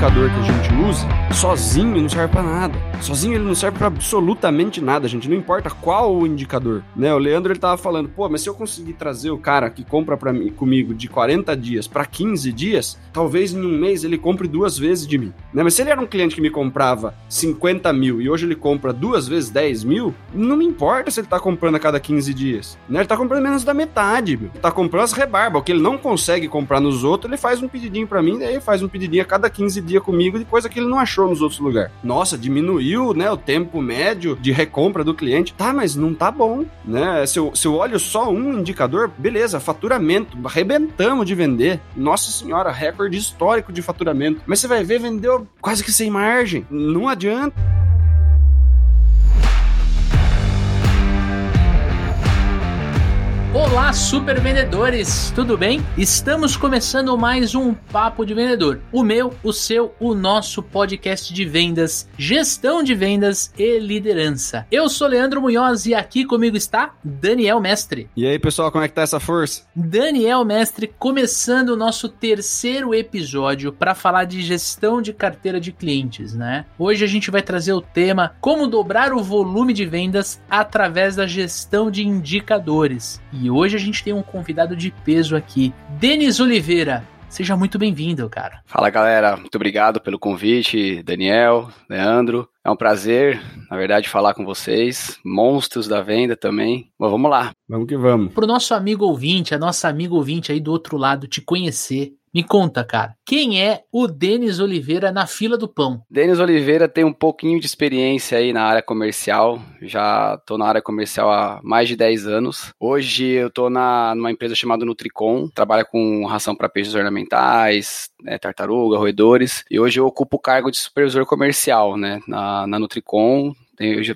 que a gente use, sozinho não serve para nada. Sozinho ele não serve para absolutamente nada, gente. Não importa qual o indicador, né? O Leandro ele tava falando, pô, mas se eu conseguir trazer o cara que compra para mim comigo de 40 dias para 15 dias, talvez em um mês ele compre duas vezes de mim, né? Mas se ele era um cliente que me comprava 50 mil e hoje ele compra duas vezes 10 mil, não me importa se ele tá comprando a cada 15 dias, né? Ele tá comprando menos da metade, meu. Tá comprando as rebarbas, o que ele não consegue comprar nos outros, ele faz um pedidinho para mim, daí faz um pedidinho a cada 15 dias comigo de coisa que ele não achou nos outros lugares. Nossa, diminuiu, né, o tempo médio de recompra do cliente. Tá, mas não tá bom, né? Se eu, se eu olho só um indicador, beleza, faturamento, arrebentamos de vender. Nossa senhora, recorde histórico de faturamento. Mas você vai ver, vendeu quase que sem margem. Não adianta. Olá, super vendedores, tudo bem? Estamos começando mais um Papo de Vendedor. O meu, o seu, o nosso podcast de vendas, gestão de vendas e liderança. Eu sou Leandro Munhoz e aqui comigo está Daniel Mestre. E aí, pessoal, como é que tá essa força? Daniel Mestre, começando o nosso terceiro episódio para falar de gestão de carteira de clientes, né? Hoje a gente vai trazer o tema como dobrar o volume de vendas através da gestão de indicadores. E hoje a gente tem um convidado de peso aqui, Denis Oliveira. Seja muito bem-vindo, cara. Fala, galera. Muito obrigado pelo convite, Daniel, Leandro. É um prazer, na verdade, falar com vocês. Monstros da venda também. Mas vamos lá. Vamos que vamos. Pro nosso amigo ouvinte, a nossa amiga ouvinte aí do outro lado te conhecer, me conta, cara, quem é o Denis Oliveira na fila do pão? Denis Oliveira tem um pouquinho de experiência aí na área comercial. Já tô na área comercial há mais de 10 anos. Hoje eu tô na, numa empresa chamada Nutricom, trabalha com ração para peixes ornamentais, né, tartaruga, roedores. E hoje eu ocupo o cargo de supervisor comercial, né, na, na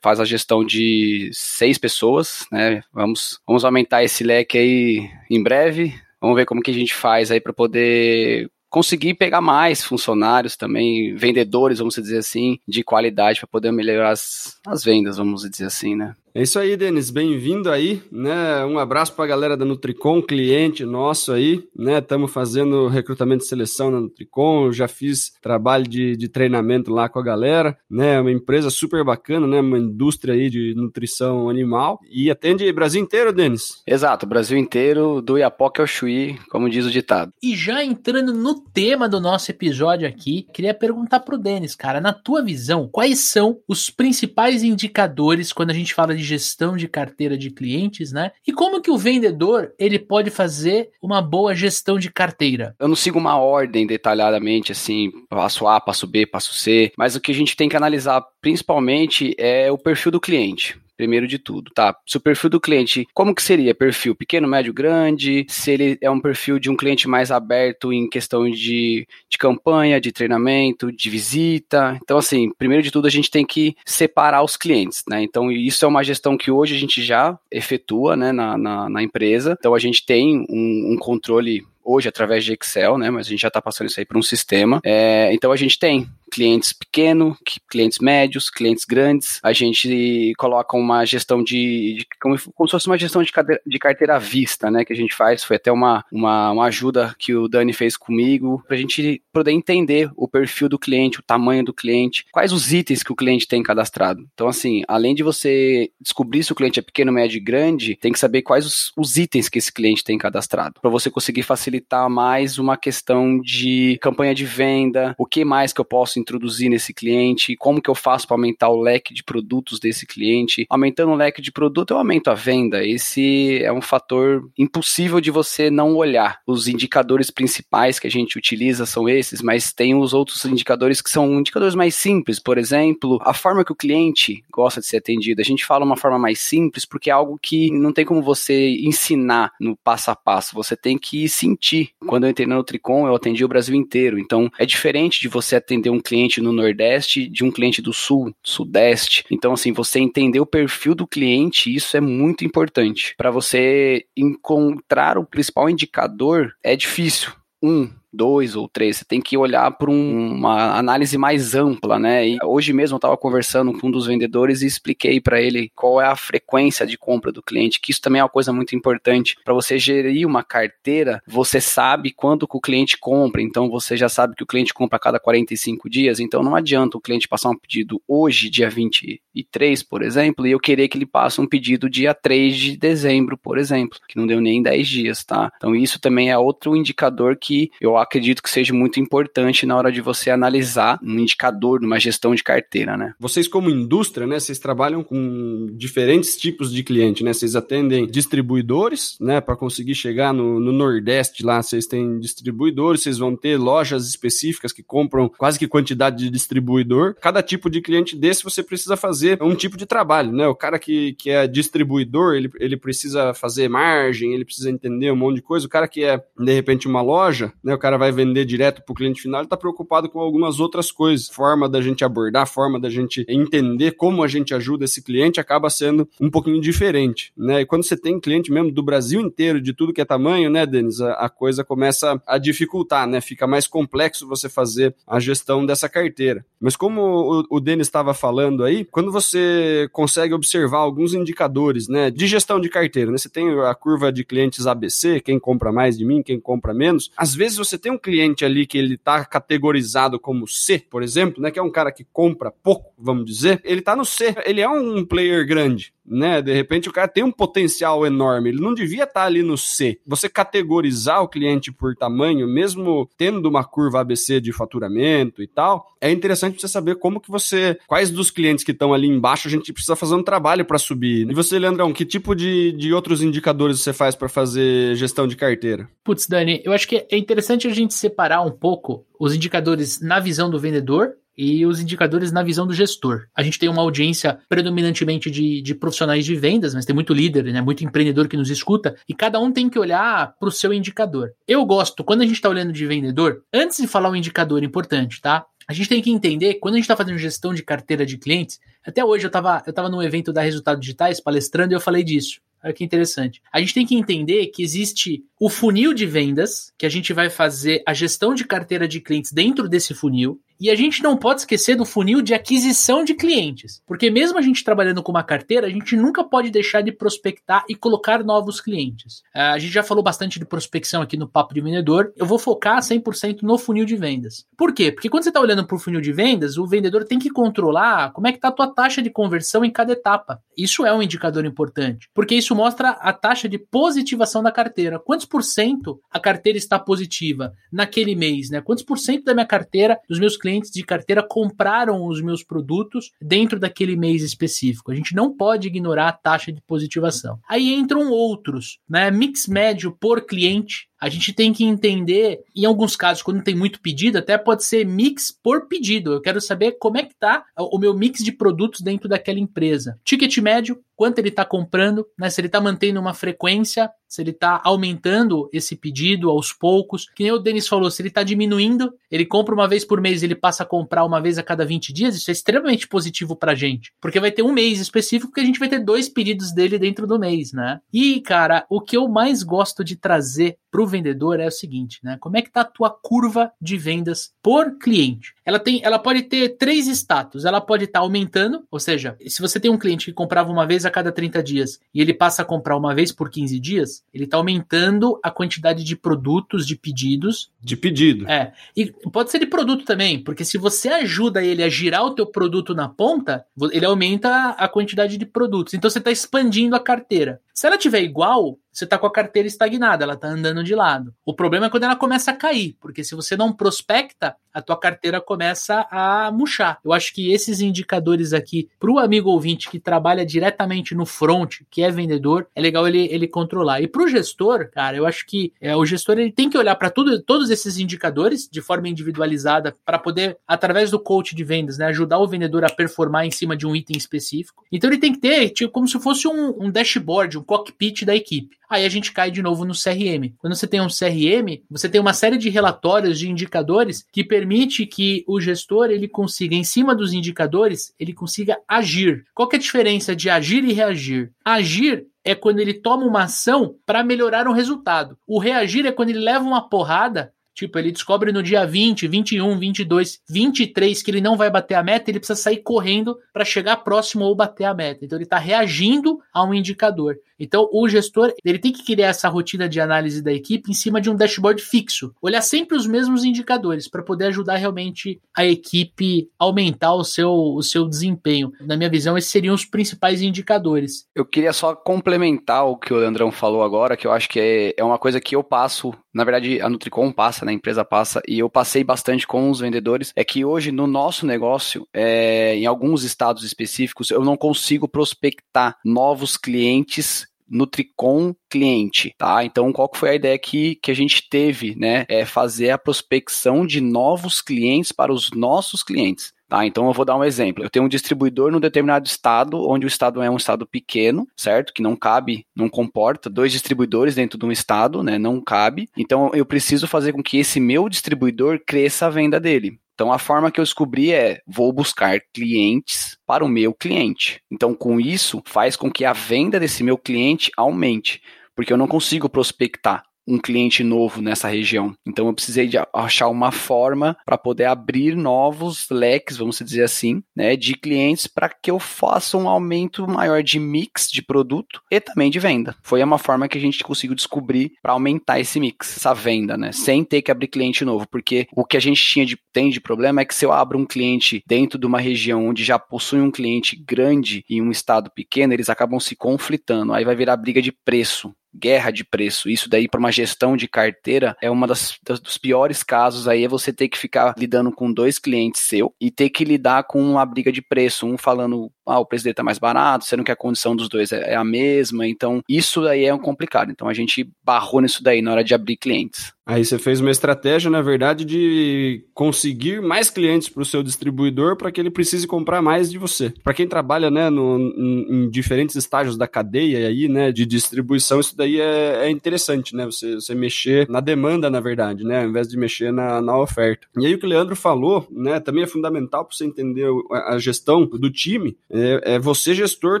faz a gestão de seis pessoas, né? Vamos, vamos aumentar esse leque aí em breve. Vamos ver como que a gente faz aí para poder conseguir pegar mais funcionários também, vendedores, vamos dizer assim, de qualidade para poder melhorar as, as vendas, vamos dizer assim, né? É isso aí, Denis, bem-vindo aí, né? Um abraço para a galera da Nutricom, cliente nosso aí, né? Estamos fazendo recrutamento e seleção na Nutricom, já fiz trabalho de, de treinamento lá com a galera, né? Uma empresa super bacana, né? Uma indústria aí de nutrição animal e atende Brasil inteiro, Denis. Exato, Brasil inteiro, do Iapoque ao Chuí, como diz o ditado. E já entrando no tema do nosso episódio aqui, queria perguntar pro Denis, cara, na tua visão, quais são os principais indicadores quando a gente fala de de gestão de carteira de clientes, né? E como que o vendedor ele pode fazer uma boa gestão de carteira? Eu não sigo uma ordem detalhadamente assim, passo A, passo B, passo C, mas o que a gente tem que analisar principalmente é o perfil do cliente primeiro de tudo, tá? Se o perfil do cliente, como que seria? Perfil pequeno, médio, grande? Se ele é um perfil de um cliente mais aberto em questão de, de campanha, de treinamento, de visita. Então, assim, primeiro de tudo, a gente tem que separar os clientes, né? Então, isso é uma gestão que hoje a gente já efetua, né, na, na, na empresa. Então, a gente tem um, um controle hoje através de Excel, né? Mas a gente já está passando isso aí para um sistema. É, então a gente tem clientes pequenos, clientes médios, clientes grandes. A gente coloca uma gestão de, de como, como, se fosse uma gestão de, cadeira, de carteira à vista, né? Que a gente faz. Foi até uma, uma, uma ajuda que o Dani fez comigo para a gente poder entender o perfil do cliente, o tamanho do cliente, quais os itens que o cliente tem cadastrado. Então, assim, além de você descobrir se o cliente é pequeno, médio e grande, tem que saber quais os, os itens que esse cliente tem cadastrado para você conseguir facilitar mais uma questão de campanha de venda, o que mais que eu posso introduzir nesse cliente, como que eu faço para aumentar o leque de produtos desse cliente. Aumentando o leque de produto, eu aumento a venda. Esse é um fator impossível de você não olhar. Os indicadores principais que a gente utiliza são esses, mas tem os outros indicadores que são indicadores mais simples. Por exemplo, a forma que o cliente gosta de ser atendido. A gente fala uma forma mais simples porque é algo que não tem como você ensinar no passo a passo. Você tem que sentir. Quando eu entrei na Nutricom, eu atendi o Brasil inteiro. Então, é diferente de você atender um cliente no Nordeste de um cliente do Sul, Sudeste. Então, assim, você entender o perfil do cliente, isso é muito importante. Para você encontrar o principal indicador, é difícil. Um, dois ou três. Você tem que olhar para um, uma análise mais ampla, né? E hoje mesmo eu estava conversando com um dos vendedores e expliquei para ele qual é a frequência de compra do cliente, que isso também é uma coisa muito importante. Para você gerir uma carteira, você sabe quando que o cliente compra, então você já sabe que o cliente compra a cada 45 dias, então não adianta o cliente passar um pedido hoje, dia 23, por exemplo, e eu querer que ele passe um pedido dia 3 de dezembro, por exemplo, que não deu nem 10 dias, tá? Então isso também é outro indicador que eu acredito que seja muito importante na hora de você analisar um indicador numa gestão de carteira, né? Vocês como indústria, né, vocês trabalham com diferentes tipos de cliente, né? Vocês atendem distribuidores, né, para conseguir chegar no, no Nordeste lá, vocês têm distribuidores, vocês vão ter lojas específicas que compram quase que quantidade de distribuidor. Cada tipo de cliente desse você precisa fazer um tipo de trabalho, né? O cara que, que é distribuidor, ele, ele precisa fazer margem, ele precisa entender um monte de coisa. O cara que é, de repente, uma loja, né? O cara vai vender direto para o cliente final, ele está preocupado com algumas outras coisas. Forma da gente abordar, forma da gente entender como a gente ajuda esse cliente acaba sendo um pouquinho diferente, né? E quando você tem cliente mesmo do Brasil inteiro, de tudo que é tamanho, né, Denis, a, a coisa começa a dificultar, né? Fica mais complexo você fazer a gestão dessa carteira. Mas como o, o Denis estava falando aí, quando você consegue observar alguns indicadores, né, de gestão de carteira, né? Você tem a curva de clientes ABC, quem compra mais de mim, quem compra menos. Às vezes você tem um cliente ali que ele está categorizado como C, por exemplo, né, que é um cara que compra pouco, vamos dizer. Ele está no C, ele é um player grande né? De repente o cara tem um potencial enorme, ele não devia estar tá ali no C. Você categorizar o cliente por tamanho, mesmo tendo uma curva ABC de faturamento e tal, é interessante você saber como que você, quais dos clientes que estão ali embaixo a gente precisa fazer um trabalho para subir. E você, Leandrão, que tipo de, de outros indicadores você faz para fazer gestão de carteira? Putz, Dani, eu acho que é interessante a gente separar um pouco os indicadores na visão do vendedor e os indicadores na visão do gestor. A gente tem uma audiência predominantemente de, de profissionais de vendas, mas tem muito líder, né, muito empreendedor que nos escuta, e cada um tem que olhar para o seu indicador. Eu gosto, quando a gente está olhando de vendedor, antes de falar um indicador importante, tá? A gente tem que entender, quando a gente está fazendo gestão de carteira de clientes, até hoje eu estava eu tava num evento da Resultados Digitais palestrando e eu falei disso. Olha que interessante. A gente tem que entender que existe o funil de vendas, que a gente vai fazer a gestão de carteira de clientes dentro desse funil. E a gente não pode esquecer do funil de aquisição de clientes. Porque mesmo a gente trabalhando com uma carteira, a gente nunca pode deixar de prospectar e colocar novos clientes. É, a gente já falou bastante de prospecção aqui no Papo de Vendedor. Eu vou focar 100% no funil de vendas. Por quê? Porque quando você está olhando para o funil de vendas, o vendedor tem que controlar como é que está a tua taxa de conversão em cada etapa. Isso é um indicador importante. Porque isso mostra a taxa de positivação da carteira. Quantos por cento a carteira está positiva naquele mês? Né? Quantos por cento da minha carteira, dos meus clientes, clientes de carteira compraram os meus produtos dentro daquele mês específico. A gente não pode ignorar a taxa de positivação. Aí entram outros, né? Mix médio por cliente, a gente tem que entender, em alguns casos, quando tem muito pedido, até pode ser mix por pedido. Eu quero saber como é que tá o meu mix de produtos dentro daquela empresa. Ticket médio, quanto ele está comprando, né? Se ele está mantendo uma frequência, se ele está aumentando esse pedido aos poucos. Que nem o Denis falou, se ele está diminuindo, ele compra uma vez por mês, ele passa a comprar uma vez a cada 20 dias, isso é extremamente positivo pra gente. Porque vai ter um mês específico que a gente vai ter dois pedidos dele dentro do mês, né? E, cara, o que eu mais gosto de trazer pro vendedor é o seguinte, né? Como é que tá a tua curva de vendas por cliente? Ela tem, ela pode ter três status. Ela pode estar tá aumentando, ou seja, se você tem um cliente que comprava uma vez a cada 30 dias e ele passa a comprar uma vez por 15 dias, ele está aumentando a quantidade de produtos, de pedidos. De pedido. É. E pode ser de produto também, porque se você ajuda ele a girar o teu produto na ponta, ele aumenta a quantidade de produtos. Então você está expandindo a carteira. Se ela tiver igual, você está com a carteira estagnada, ela está andando de lado. O problema é quando ela começa a cair, porque se você não prospecta, a tua carteira começa a murchar. Eu acho que esses indicadores aqui, para o amigo ouvinte que trabalha diretamente no front, que é vendedor, é legal ele, ele controlar. E para o gestor, cara, eu acho que é, o gestor ele tem que olhar para todos esses indicadores de forma individualizada para poder, através do coach de vendas, né, ajudar o vendedor a performar em cima de um item específico. Então ele tem que ter tipo, como se fosse um, um dashboard, cockpit da equipe. Aí a gente cai de novo no CRM. Quando você tem um CRM, você tem uma série de relatórios, de indicadores que permite que o gestor ele consiga, em cima dos indicadores, ele consiga agir. Qual é a diferença de agir e reagir? Agir é quando ele toma uma ação para melhorar um resultado. O reagir é quando ele leva uma porrada Tipo, ele descobre no dia 20, 21, 22, 23 que ele não vai bater a meta, ele precisa sair correndo para chegar próximo ou bater a meta. Então ele está reagindo a um indicador. Então o gestor ele tem que criar essa rotina de análise da equipe em cima de um dashboard fixo, olhar sempre os mesmos indicadores para poder ajudar realmente a equipe a aumentar o seu, o seu desempenho. Na minha visão, esses seriam os principais indicadores. Eu queria só complementar o que o Leandrão falou agora, que eu acho que é, é uma coisa que eu passo na verdade a Nutricom passa, né, a empresa passa, e eu passei bastante com os vendedores, é que hoje no nosso negócio, é, em alguns estados específicos, eu não consigo prospectar novos clientes Nutricom cliente, tá? Então, qual que foi a ideia que, que a gente teve, né? É fazer a prospecção de novos clientes para os nossos clientes. Tá, então eu vou dar um exemplo. Eu tenho um distribuidor num determinado estado, onde o estado é um estado pequeno, certo? Que não cabe, não comporta dois distribuidores dentro de um estado, né? Não cabe. Então eu preciso fazer com que esse meu distribuidor cresça a venda dele. Então a forma que eu descobri é vou buscar clientes para o meu cliente. Então com isso faz com que a venda desse meu cliente aumente, porque eu não consigo prospectar um cliente novo nessa região. Então eu precisei de achar uma forma para poder abrir novos leques, vamos dizer assim, né, de clientes para que eu faça um aumento maior de mix de produto e também de venda. Foi uma forma que a gente conseguiu descobrir para aumentar esse mix, essa venda, né, sem ter que abrir cliente novo, porque o que a gente tinha de tem de problema é que se eu abro um cliente dentro de uma região onde já possui um cliente grande em um estado pequeno, eles acabam se conflitando, aí vai virar briga de preço guerra de preço. Isso daí para uma gestão de carteira é uma das, dos piores casos aí é você ter que ficar lidando com dois clientes seu e ter que lidar com uma briga de preço, um falando ah, o preço dele tá mais barato, sendo que a condição dos dois é, é a mesma, então isso daí é um complicado. Então a gente barrou nisso daí na hora de abrir clientes. Aí você fez uma estratégia, na verdade, de conseguir mais clientes para o seu distribuidor para que ele precise comprar mais de você. Para quem trabalha, né, no, em, em, diferentes estágios da cadeia aí, né, de distribuição, isso daí é, é interessante, né? Você, você, mexer na demanda, na verdade, né, ao invés de mexer na, na oferta. E aí o que o Leandro falou, né, também é fundamental para você entender a, gestão do time. É, é você gestor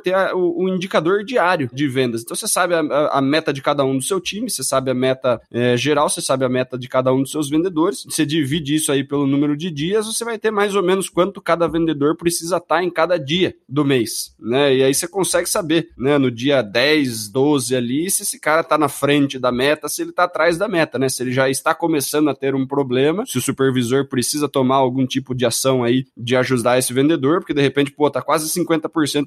ter a, o, o, indicador diário de vendas. Então você sabe a, a, meta de cada um do seu time, você sabe a meta é, geral, você sabe a meta de cada um dos seus vendedores. Você divide isso aí pelo número de dias, você vai ter mais ou menos quanto cada vendedor precisa estar tá em cada dia do mês, né? E aí você consegue saber, né, no dia 10, 12 ali, se esse cara tá na frente da meta, se ele tá atrás da meta, né? Se ele já está começando a ter um problema, se o supervisor precisa tomar algum tipo de ação aí de ajudar esse vendedor, porque de repente, pô, tá quase 50%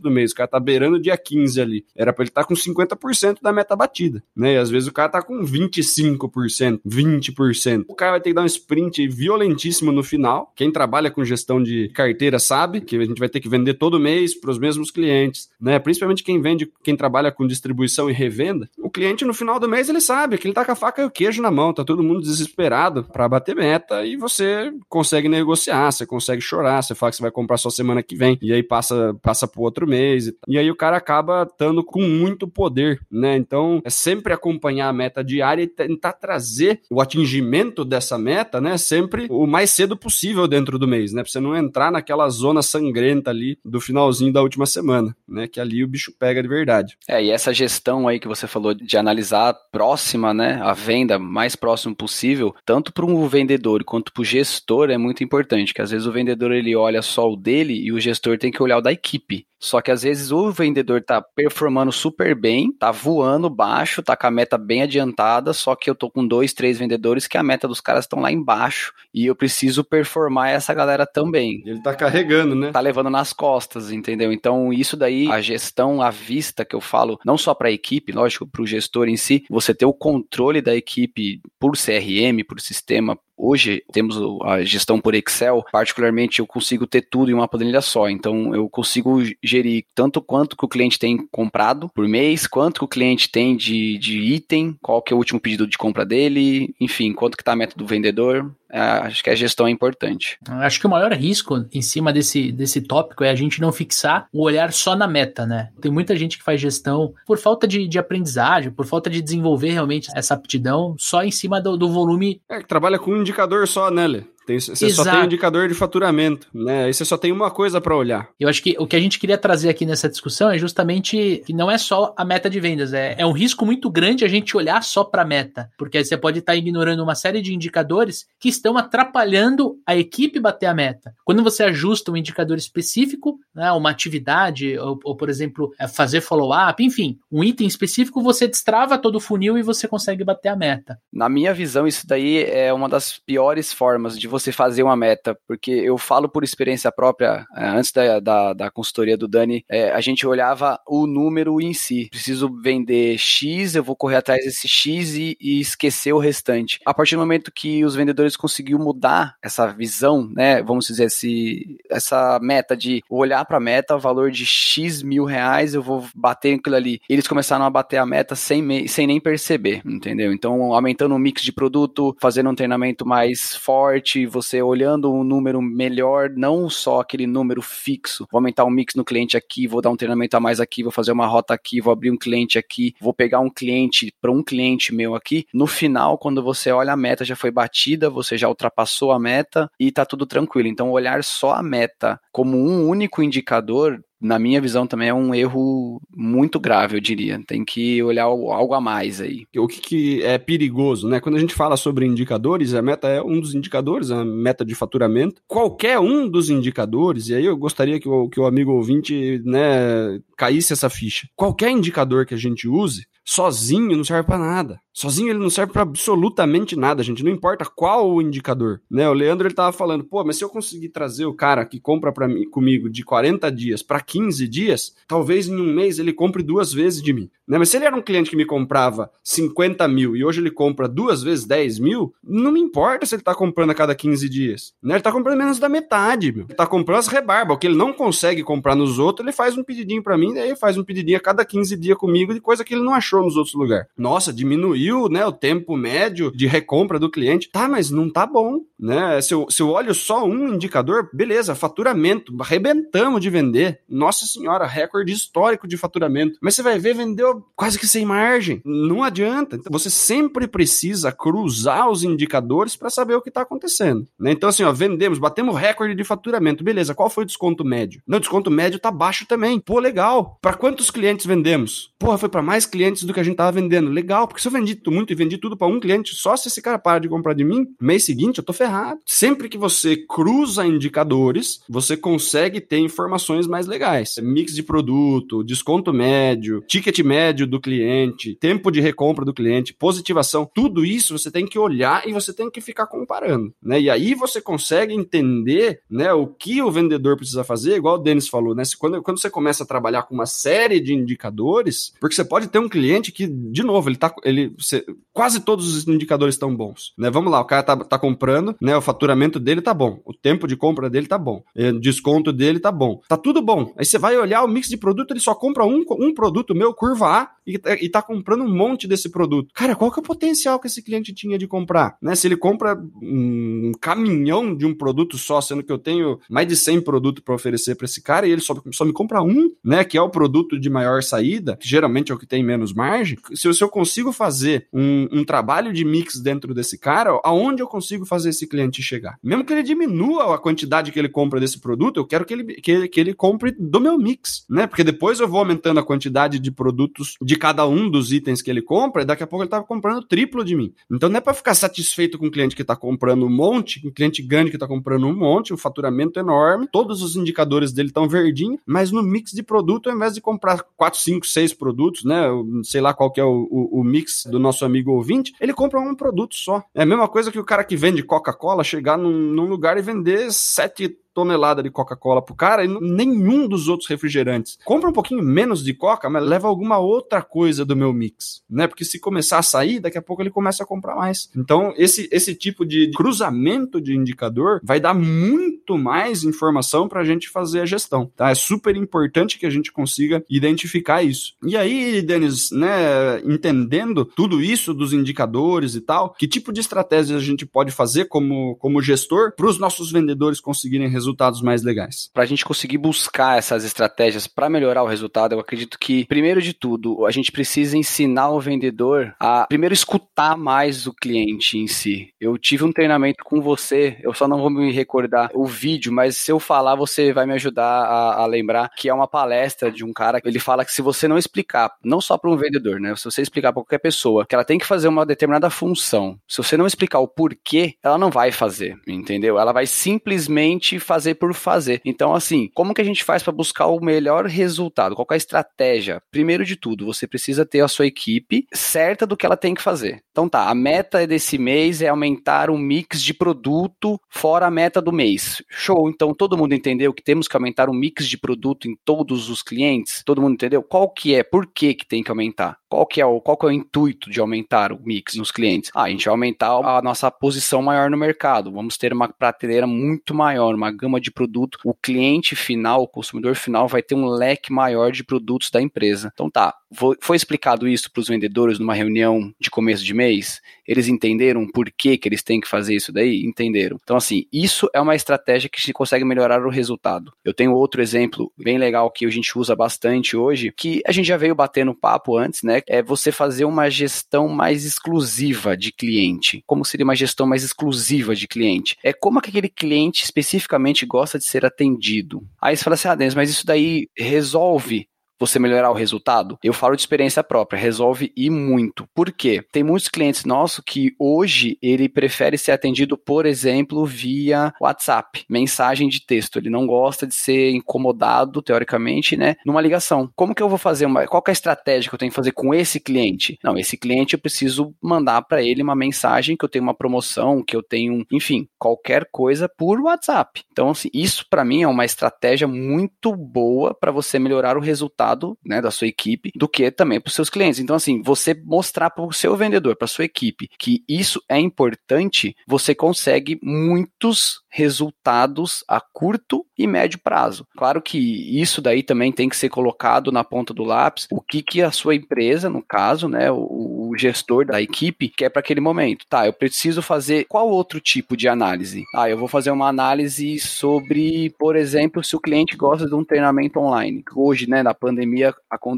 do mês, o cara tá beirando o dia 15 ali. Era para ele estar tá com 50% da meta batida, né? E às vezes o cara tá com 25%, 20%. O cara vai ter que dar um sprint violentíssimo no final. Quem trabalha com gestão de carteira sabe que a gente vai ter que vender todo mês para os mesmos clientes, né? Principalmente quem vende, quem trabalha com distribuição e revenda. O cliente no final do mês ele sabe que ele tá com a faca e o queijo na mão, tá todo mundo desesperado para bater meta e você consegue negociar, você consegue chorar, você fala que você vai comprar só semana que vem e aí passa passa pro outro mês e, aí o cara acaba estando com muito poder, né? Então é sempre acompanhar a meta diária e tentar trazer o atingimento dessa meta, né, sempre o mais cedo possível dentro do mês, né, para você não entrar naquela zona sangrenta ali do finalzinho da última semana, né, que ali o bicho pega de verdade. É, e essa gestão aí que você falou de analisar próxima, né, a venda mais próximo possível, tanto para um vendedor quanto para o gestor é muito importante, que às vezes o vendedor ele olha só o dele e o gestor tem que olhar o da equipe. équipée Só que às vezes o vendedor tá performando super bem, tá voando baixo, tá com a meta bem adiantada, só que eu tô com dois, três vendedores que a meta dos caras estão lá embaixo e eu preciso performar essa galera também. Ele tá carregando, né? Tá levando nas costas, entendeu? Então isso daí, a gestão à vista que eu falo, não só para a equipe, lógico, para o gestor em si, você ter o controle da equipe por CRM, por sistema, Hoje temos a gestão por Excel, particularmente eu consigo ter tudo em uma planilha só. Então eu consigo gerir tanto quanto que o cliente tem comprado por mês, quanto que o cliente tem de, de item, qual que é o último pedido de compra dele, enfim, quanto que está a meta do vendedor. É, acho que a gestão é importante. Acho que o maior risco em cima desse, desse tópico é a gente não fixar o olhar só na meta, né? Tem muita gente que faz gestão por falta de, de aprendizagem, por falta de desenvolver realmente essa aptidão só em cima do, do volume. É, que trabalha com um indicador só, né, Lê? Tem, você Exato. só tem indicador de faturamento, né? Aí você só tem uma coisa para olhar. Eu acho que o que a gente queria trazer aqui nessa discussão é justamente que não é só a meta de vendas, é, é um risco muito grande a gente olhar só para meta, porque aí você pode estar tá ignorando uma série de indicadores que estão atrapalhando a equipe bater a meta. Quando você ajusta um indicador específico, né, uma atividade, ou, ou por exemplo, é fazer follow-up, enfim, um item específico, você destrava todo o funil e você consegue bater a meta. Na minha visão, isso daí é uma das piores formas de você fazer uma meta, porque eu falo por experiência própria, é, antes da, da, da consultoria do Dani, é, a gente olhava o número em si. Preciso vender X, eu vou correr atrás desse X e, e esquecer o restante. A partir do momento que os vendedores conseguiram mudar essa visão, né, vamos dizer assim, essa meta de olhar para a meta, o valor de X mil reais, eu vou bater aquilo ali. Eles começaram a bater a meta sem, sem nem perceber, entendeu? Então, aumentando o mix de produto, fazendo um treinamento mais forte, você olhando um número melhor, não só aquele número fixo. Vou aumentar um mix no cliente aqui, vou dar um treinamento a mais aqui, vou fazer uma rota aqui, vou abrir um cliente aqui, vou pegar um cliente para um cliente meu aqui. No final, quando você olha a meta já foi batida, você já ultrapassou a meta e tá tudo tranquilo. Então, olhar só a meta como um único indicador na minha visão, também é um erro muito grave, eu diria. Tem que olhar algo a mais aí. O que, que, é perigoso, né? Quando a gente fala sobre indicadores, a meta é um dos indicadores, a meta de faturamento. Qualquer um dos indicadores, e aí eu gostaria que o, que o amigo ouvinte né, caísse essa ficha. Qualquer indicador que a gente use, sozinho não serve para nada. Sozinho ele não serve para absolutamente nada, gente. Não importa qual o indicador, né? O Leandro ele tava falando, pô, mas se eu conseguir trazer o cara que compra para mim comigo de 40 dias para 15 dias, talvez em um mês ele compre duas vezes de mim. Né? Mas se ele era um cliente que me comprava 50 mil e hoje ele compra duas vezes 10 mil, não me importa se ele tá comprando a cada 15 dias. Né? Ele tá comprando menos da metade, meu. Ele tá comprando as rebarbas. O que ele não consegue comprar nos outros, ele faz um pedidinho para mim, daí faz um pedidinho a cada 15 dias comigo de coisa que ele não achou nos outros lugares. Nossa, diminuiu né, o tempo médio de recompra do cliente. Tá, mas não tá bom. Né? Se, eu, se eu olho só um indicador, beleza, faturamento, arrebentamos de vender. Nossa senhora, recorde histórico de faturamento. Mas você vai ver, vendeu quase que sem margem. Não adianta. Então, você sempre precisa cruzar os indicadores para saber o que está acontecendo. Né? Então, assim, ó, vendemos, batemos recorde de faturamento. Beleza, qual foi o desconto médio? Não, o desconto médio tá baixo também. Pô, legal. Para quantos clientes vendemos? Porra, foi para mais clientes do que a gente tava vendendo. Legal, porque se eu vendi muito e vendi tudo para um cliente, só se esse cara para de comprar de mim, mês seguinte eu tô ferrado. Sempre que você cruza indicadores, você consegue ter informações mais legais. Mix de produto, desconto médio, ticket médio do cliente, tempo de recompra do cliente, positivação, tudo isso você tem que olhar e você tem que ficar comparando, né? E aí você consegue entender, né, o que o vendedor precisa fazer, igual o Denis falou, né? Quando, quando você começa a trabalhar com uma série de indicadores, porque você pode ter um cliente que, de novo, ele tá, ele, você, quase todos os indicadores estão bons, né? Vamos lá, o cara tá, tá comprando, né? O faturamento dele tá bom, o tempo de compra dele tá bom, o é, desconto dele tá bom, tá tudo bom. Aí você vai olhar o mix de produto, ele só compra um, um produto meu, curva A, e, e tá comprando um monte desse produto. Cara, qual que é o potencial que esse cliente tinha de comprar? Né? Se ele compra um caminhão de um produto só, sendo que eu tenho mais de 100 produtos para oferecer para esse cara e ele só, só me compra um, né? Que é o produto de maior saída, que geralmente é o que tem menos margem. Se, se eu consigo fazer um, um trabalho de mix dentro desse cara, aonde eu consigo fazer esse cliente chegar? Mesmo que ele diminua a quantidade que ele compra desse produto, eu quero que ele, que, que ele compre do meu mix, né? Porque depois eu vou aumentando a quantidade de produtos de de cada um dos itens que ele compra, daqui a pouco ele tá comprando triplo de mim. Então não é para ficar satisfeito com o cliente que está comprando um monte, um cliente grande que está comprando um monte, o faturamento enorme, todos os indicadores dele estão verdinhos, mas no mix de produto, ao invés de comprar 4, 5, 6 produtos, né? Sei lá qual que é o, o, o mix do nosso amigo ouvinte, ele compra um produto só. É a mesma coisa que o cara que vende Coca-Cola chegar num, num lugar e vender sete tonelada de Coca-Cola pro cara e nenhum dos outros refrigerantes. Compra um pouquinho menos de Coca, mas leva alguma outra coisa do meu mix, né? Porque se começar a sair, daqui a pouco ele começa a comprar mais. Então, esse, esse tipo de cruzamento de indicador vai dar muito mais informação para a gente fazer a gestão, tá? É super importante que a gente consiga identificar isso. E aí, Denis, né, entendendo tudo isso dos indicadores e tal, que tipo de estratégia a gente pode fazer como, como gestor para os nossos vendedores conseguirem resolver resultados mais legais. Para a gente conseguir buscar essas estratégias para melhorar o resultado, eu acredito que, primeiro de tudo, a gente precisa ensinar o vendedor a, primeiro, escutar mais o cliente em si. Eu tive um treinamento com você, eu só não vou me recordar o vídeo, mas se eu falar, você vai me ajudar a, a lembrar que é uma palestra de um cara. Ele fala que se você não explicar, não só para um vendedor, né? Se você explicar para qualquer pessoa que ela tem que fazer uma determinada função, se você não explicar o porquê, ela não vai fazer, entendeu? Ela vai simplesmente fazer por fazer. Então, assim, como que a gente faz para buscar o melhor resultado? Qual é a estratégia? Primeiro de tudo, você precisa ter a sua equipe certa do que ela tem que fazer. Então tá, a meta desse mês é aumentar o mix de produto fora a meta do mês. Show, então todo mundo entendeu que temos que aumentar o mix de produto em todos os clientes? Todo mundo entendeu? Qual que é? Por que que tem que aumentar? Qual que é o, qual que é o intuito de aumentar o mix nos clientes? Ah, a gente vai aumentar a nossa posição maior no mercado. Vamos ter uma prateleira muito maior, uma gama de produto. O cliente final, o consumidor final vai ter um leque maior de produtos da empresa. Então tá, foi explicado isso para os vendedores numa reunião de começo de mês? Eles entenderam por que, que eles têm que fazer isso daí? Entenderam. Então, assim, isso é uma estratégia que se consegue melhorar o resultado. Eu tenho outro exemplo bem legal que a gente usa bastante hoje, que a gente já veio batendo papo antes, né? É você fazer uma gestão mais exclusiva de cliente. Como seria uma gestão mais exclusiva de cliente? É como aquele cliente especificamente gosta de ser atendido. Aí você fala assim, ah, Denis, mas isso daí resolve você melhorar o resultado? Eu falo de experiência própria, resolve e muito. Por quê? Tem muitos clientes nossos que hoje ele prefere ser atendido, por exemplo, via WhatsApp, mensagem de texto. Ele não gosta de ser incomodado, teoricamente, né, numa ligação. Como que eu vou fazer uma, qual é a estratégia que eu tenho que fazer com esse cliente? Não, esse cliente eu preciso mandar para ele uma mensagem que eu tenho uma promoção, que eu tenho, enfim, qualquer coisa por WhatsApp. Então, assim, isso para mim é uma estratégia muito boa para você melhorar o resultado resultado né, da sua equipe do que também para os seus clientes. Então, assim, você mostrar para o seu vendedor, para sua equipe, que isso é importante, você consegue muitos resultados a curto e médio prazo. Claro que isso daí também tem que ser colocado na ponta do lápis, o que, que a sua empresa, no caso, né, o, gestor da equipe, quer para aquele momento. Tá, eu preciso fazer qual outro tipo de análise? Ah, eu vou fazer uma análise sobre, por exemplo, se o cliente gosta de um treinamento online. Hoje, né, na pandemia,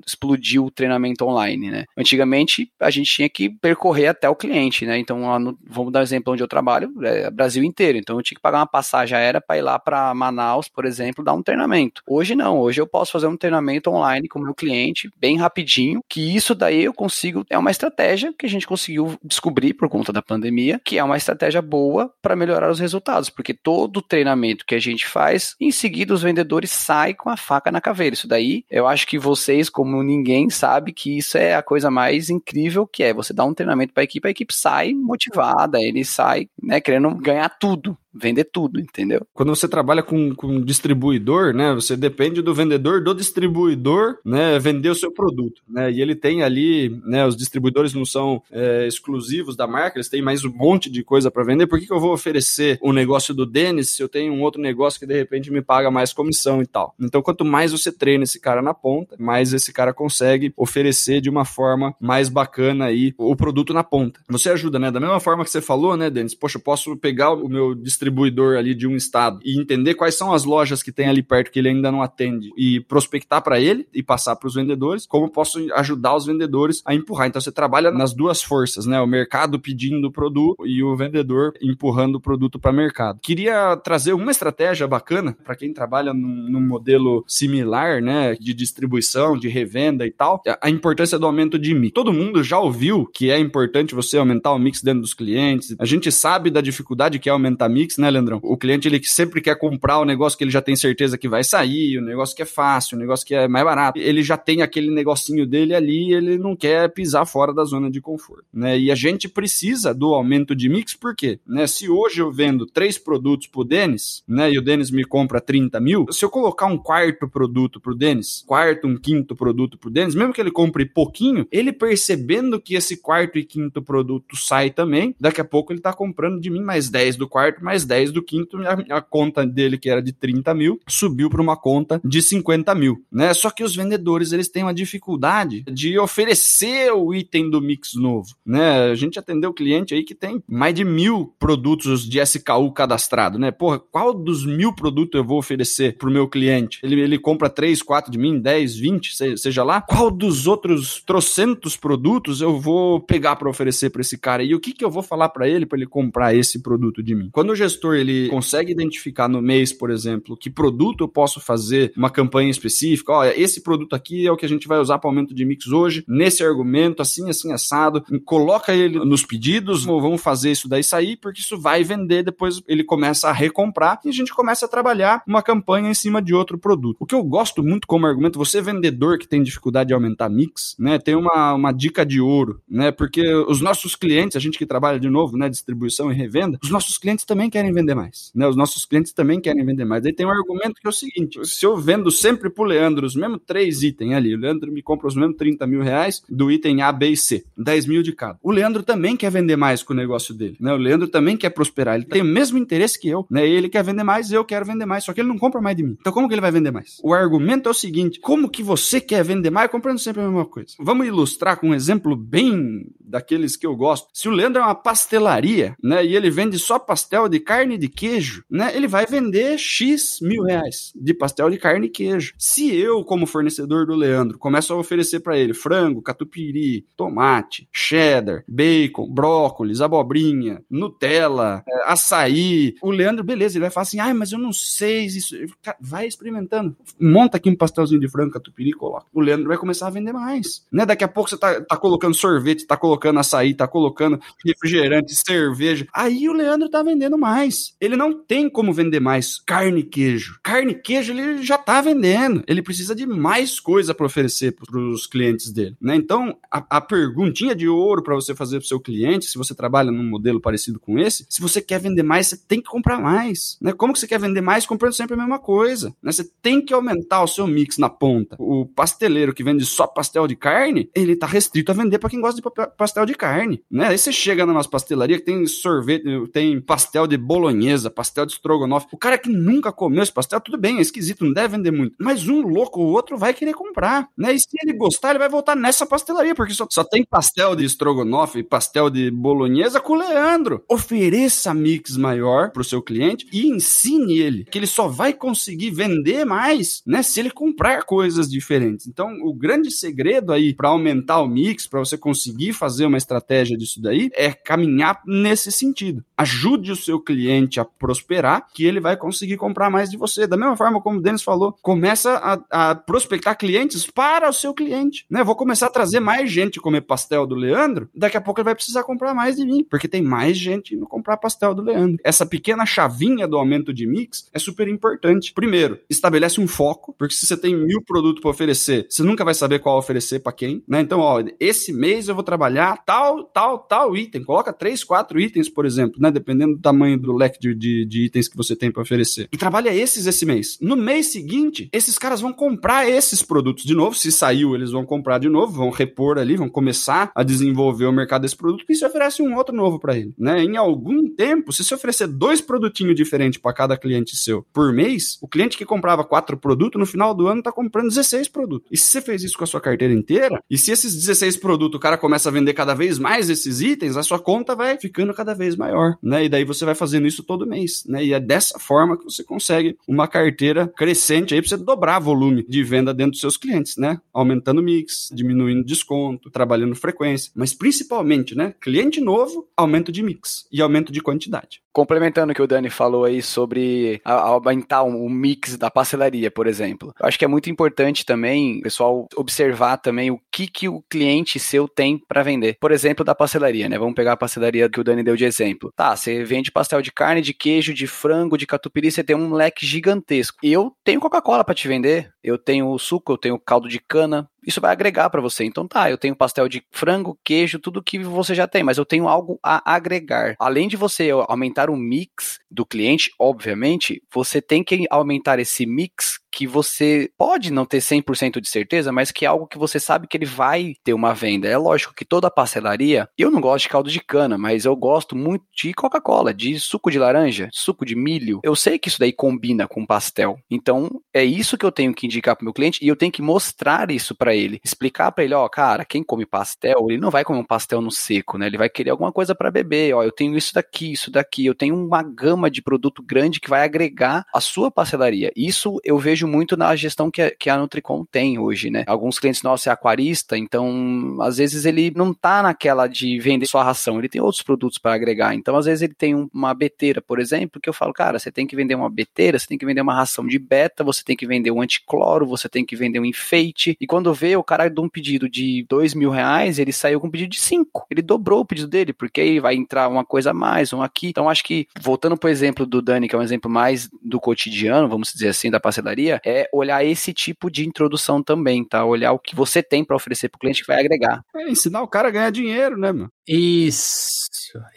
explodiu o treinamento online, né? Antigamente, a gente tinha que percorrer até o cliente, né? Então, vamos dar um exemplo onde eu trabalho, é Brasil inteiro. Então, eu tinha que pagar uma passagem aérea para ir lá para Manaus, por exemplo, dar um treinamento. Hoje não, hoje eu posso fazer um treinamento online com o meu cliente, bem rapidinho, que isso daí eu consigo, é uma estratégia que a gente conseguiu descobrir por conta da pandemia, que é uma estratégia boa para melhorar os resultados, porque todo treinamento que a gente faz, em seguida os vendedores saem com a faca na caveira. Isso daí, eu acho que vocês, como ninguém, sabe que isso é a coisa mais incrível que é. Você dá um treinamento para a equipe, a equipe sai motivada, ele sai, né, querendo ganhar tudo vender tudo, entendeu? Quando você trabalha com, com distribuidor, né, você depende do vendedor, do distribuidor, né, vender o seu produto, né, e ele tem ali, né, os distribuidores não são é, exclusivos da marca, eles têm mais um monte de coisa para vender, por que, que eu vou oferecer o um negócio do Denis se eu tenho um outro negócio que de repente me paga mais comissão e tal? Então, quanto mais você treina esse cara na ponta, mais esse cara consegue oferecer de uma forma mais bacana aí o produto na ponta. Você ajuda, né, da mesma forma que você falou, né, Denis, poxa, eu posso pegar o meu distribuidor distribuidor ali de um estado e entender quais são as lojas que tem ali perto que ele ainda não atende e prospectar para ele e passar para os vendedores, como posso ajudar os vendedores a empurrar. Então você trabalha nas duas forças, né? O mercado pedindo o produto e o vendedor empurrando o produto para o mercado. Queria trazer uma estratégia bacana para quem trabalha num, num, modelo similar, né, de distribuição, de revenda e tal, a importância do aumento de mix. Todo mundo já ouviu que é importante você aumentar o mix dentro dos clientes. A gente sabe da dificuldade que é aumentar mix, né, Leandrão? O cliente ele sempre quer comprar o negócio que ele já tem certeza que vai sair, o negócio que é fácil, o negócio que é mais barato. Ele já tem aquele negocinho dele ali, ele não quer pisar fora da zona de conforto, né? E a gente precisa do aumento de mix, por quê? Né? Se hoje eu vendo três produtos pro Denis, né, e o Denis me compra 30 mil, se eu colocar um quarto produto pro Denis, quarto, um quinto produto pro Denis, mesmo que ele compre pouquinho, ele percebendo que esse quarto e quinto produto sai também, daqui a pouco ele tá comprando de mim mais 10 do quarto, mais mais 10 do quinto, a, a conta dele, que era de 30 mil, subiu para uma conta de 50 mil, né? Só que os vendedores, eles têm uma dificuldade de oferecer o item do mix novo, né? A gente atendeu cliente aí que tem mais de mil produtos de SKU cadastrado, né? Porra, qual dos mil produtos eu vou oferecer pro meu cliente? Ele, ele compra 3, 4 de mim, 10, 20, seja lá. Qual dos outros trocentos produtos eu vou pegar para oferecer para esse cara? E o que que eu vou falar para ele para ele comprar esse produto de mim? Quando o gestor ele consegue identificar no mês, por exemplo, que produto eu posso fazer uma campanha específica, olha, esse produto aqui é o que a gente vai usar para aumento de mix hoje, nesse argumento, assim, assim, assado, coloca ele nos pedidos, vamos fazer isso daí sair, porque isso vai vender, depois ele começa a recomprar e a gente começa a trabalhar uma campanha em cima de outro produto. O que eu gosto muito como argumento, você vendedor que tem dificuldade de aumentar mix, né, tem uma, uma dica de ouro, né, porque os nossos clientes, a gente que trabalha de novo, né, distribuição e revenda, os nossos clientes também querem vender mais, né, os nossos clientes também querem vender mais. Aí tem um argumento que é o seguinte, se eu vendo sempre pro Leandro os mesmos três itens ali, o Leandro me compra os mesmos 30 mil reais do item A, B e C, 10 mil de cada. O Leandro também quer vender mais com o negócio dele, né, o Leandro também quer prosperar, ele tem o mesmo interesse que eu, né, ele quer vender mais, eu quero vender mais, só que ele não compra mais de mim. Então como que ele vai vender mais? O argumento é o seguinte, como que você quer vender mais comprando sempre a mesma coisa? Vamos ilustrar com um exemplo bem daqueles que eu gosto. Se o Leandro é uma pastelaria, né, e ele vende só pastel de carne de queijo, né, ele vai vender X mil reais de pastel de carne e queijo. Se eu, como fornecedor do Leandro, começo a oferecer para ele frango, catupiry, tomate, cheddar, bacon, brócolis, abobrinha, Nutella, é, açaí, o Leandro, beleza, ele vai falar assim, ai, mas eu não sei isso. Vai experimentando. Monta aqui um pastelzinho de frango, catupiry e coloca. O Leandro vai começar a vender mais. Né? Daqui a pouco você tá, tá colocando sorvete, tá colocando açaí, tá colocando refrigerante, cerveja. Aí o Leandro tá vendendo mais. Ele não tem como vender mais carne e queijo. Carne e queijo ele já tá vendendo. Ele precisa de mais coisa para oferecer para os clientes dele. Né? Então, a, a perguntinha de ouro para você fazer pro seu cliente, se você trabalha num modelo parecido com esse, se você quer vender mais, você tem que comprar mais. Né? Como que você quer vender mais comprando sempre a mesma coisa? Né? Você tem que aumentar o seu mix na ponta. O pasteleiro que vende só pastel de carne, ele tá restrito a vender para quem gosta de pastel de carne. Né? Aí você chega na nossa pastelaria que tem sorvete, tem pastel de bolonhesa, pastel de estrogonofe. O cara que nunca comeu esse pastel, tudo bem, é esquisito, não deve vender muito. Mas um louco ou outro vai querer comprar. Né? E se ele gostar, ele vai voltar nessa pastelaria, porque só, só tem pastel de estrogonofe e pastel de bolonhesa com o Leandro. Ofereça mix maior pro seu cliente e ensine ele que ele só vai conseguir vender mais, né, se ele comprar coisas diferentes. Então, o grande segredo aí para aumentar o mix, para você conseguir fazer uma estratégia disso daí, é caminhar nesse sentido. Ajude o seu cliente a prosperar, que ele vai conseguir comprar mais de você. Da mesma forma como o Denis falou, começa a, a prospectar clientes para o seu cliente, né? Vou começar a trazer mais gente comer pastel do Leandro, daqui a pouco ele vai precisar comprar mais de mim, porque tem mais gente indo comprar pastel do Leandro. Essa pequena chavinha do aumento de mix é super importante. Primeiro, estabelece um foco, porque se você tem mil produtos para oferecer, você nunca vai saber qual oferecer para quem, né? Então, ó, esse mês eu vou trabalhar tal, tal, tal item. Coloca três, quatro itens, por exemplo, né? Dependendo do tamanho do leque de, de, de itens que você tem para oferecer. E trabalha esses esse mês. No mês seguinte, esses caras vão comprar esses produtos de novo. Se saiu, eles vão comprar de novo, vão repor ali, vão começar a desenvolver o mercado desse produto e se oferece um outro novo para ele, né? Em algum tempo, se você oferecer dois produtinhos diferentes para cada cliente seu por mês, o cliente que comprava quatro produtos, no final do ano tá comprando 16 produtos. E se você fez isso com a sua carteira inteira, e se esses 16 produtos o cara começa a vender cada vez mais esses itens, a sua conta vai ficando cada vez maior, né? E daí você vai fazendo isso todo mês, né? E é dessa forma que você consegue uma carteira crescente aí para você dobrar volume de venda dentro dos seus clientes, né? Aumentando mix, diminuindo desconto, trabalhando frequência, mas principalmente, né? Cliente novo, aumento de mix e aumento de quantidade. Complementando o que o Dani falou aí sobre aumentar o mix da pastelaria, por exemplo. Eu acho que é muito importante também, pessoal, observar também o que, que o cliente seu tem para vender. Por exemplo, da pastelaria, né? Vamos pegar a pastelaria que o Dani deu de exemplo. Tá, você vende pastel de carne, de queijo, de frango, de catupiry, você tem um leque gigantesco. Eu tenho Coca-Cola para te vender, eu tenho suco, eu tenho caldo de cana, isso vai agregar para você. Então tá, eu tenho pastel de frango, queijo, tudo que você já tem, mas eu tenho algo a agregar. Além de você aumentar o mix do cliente, obviamente, você tem que aumentar esse mix que você pode não ter 100% de certeza, mas que é algo que você sabe que ele vai ter uma venda. É lógico que toda pastelaria, eu não gosto de caldo de cana, mas eu gosto muito de Coca-Cola, de suco de laranja, suco de milho. Eu sei que isso daí combina com pastel. Então, é isso que eu tenho que indicar pro meu cliente e eu tenho que mostrar isso para ele, explicar para ele, ó, cara, quem come pastel, ele não vai comer um pastel no seco, né? Ele vai querer alguma coisa para beber, ó, eu tenho isso daqui, isso daqui, eu tenho uma gama de produto grande que vai agregar a sua pastelaria. Isso eu vejo muito na gestão que a, que a Nutricom tem hoje, né? Alguns clientes nossos é aquarista, então às vezes ele não tá naquela de vender só a ração, ele tem outros produtos para agregar. Então às vezes ele tem uma beteira, por exemplo, que eu falo, cara, você tem que vender uma beteira, você tem que vender uma ração de beta, você tem que vender um anticloro, você tem que vender um enfeite. E quando vê o cara de um pedido de dois mil reais, ele saiu com um pedido de cinco. Ele dobrou o pedido dele, porque aí vai entrar uma coisa a mais, um aqui. Então acho que, voltando pro exemplo do Dani, que é um exemplo mais do cotidiano, vamos dizer assim, da parcelaria, é olhar esse tipo de introdução também, tá? Olhar o que você tem para oferecer pro cliente que vai agregar. É ensinar o cara a ganhar dinheiro, né, mano? Isso,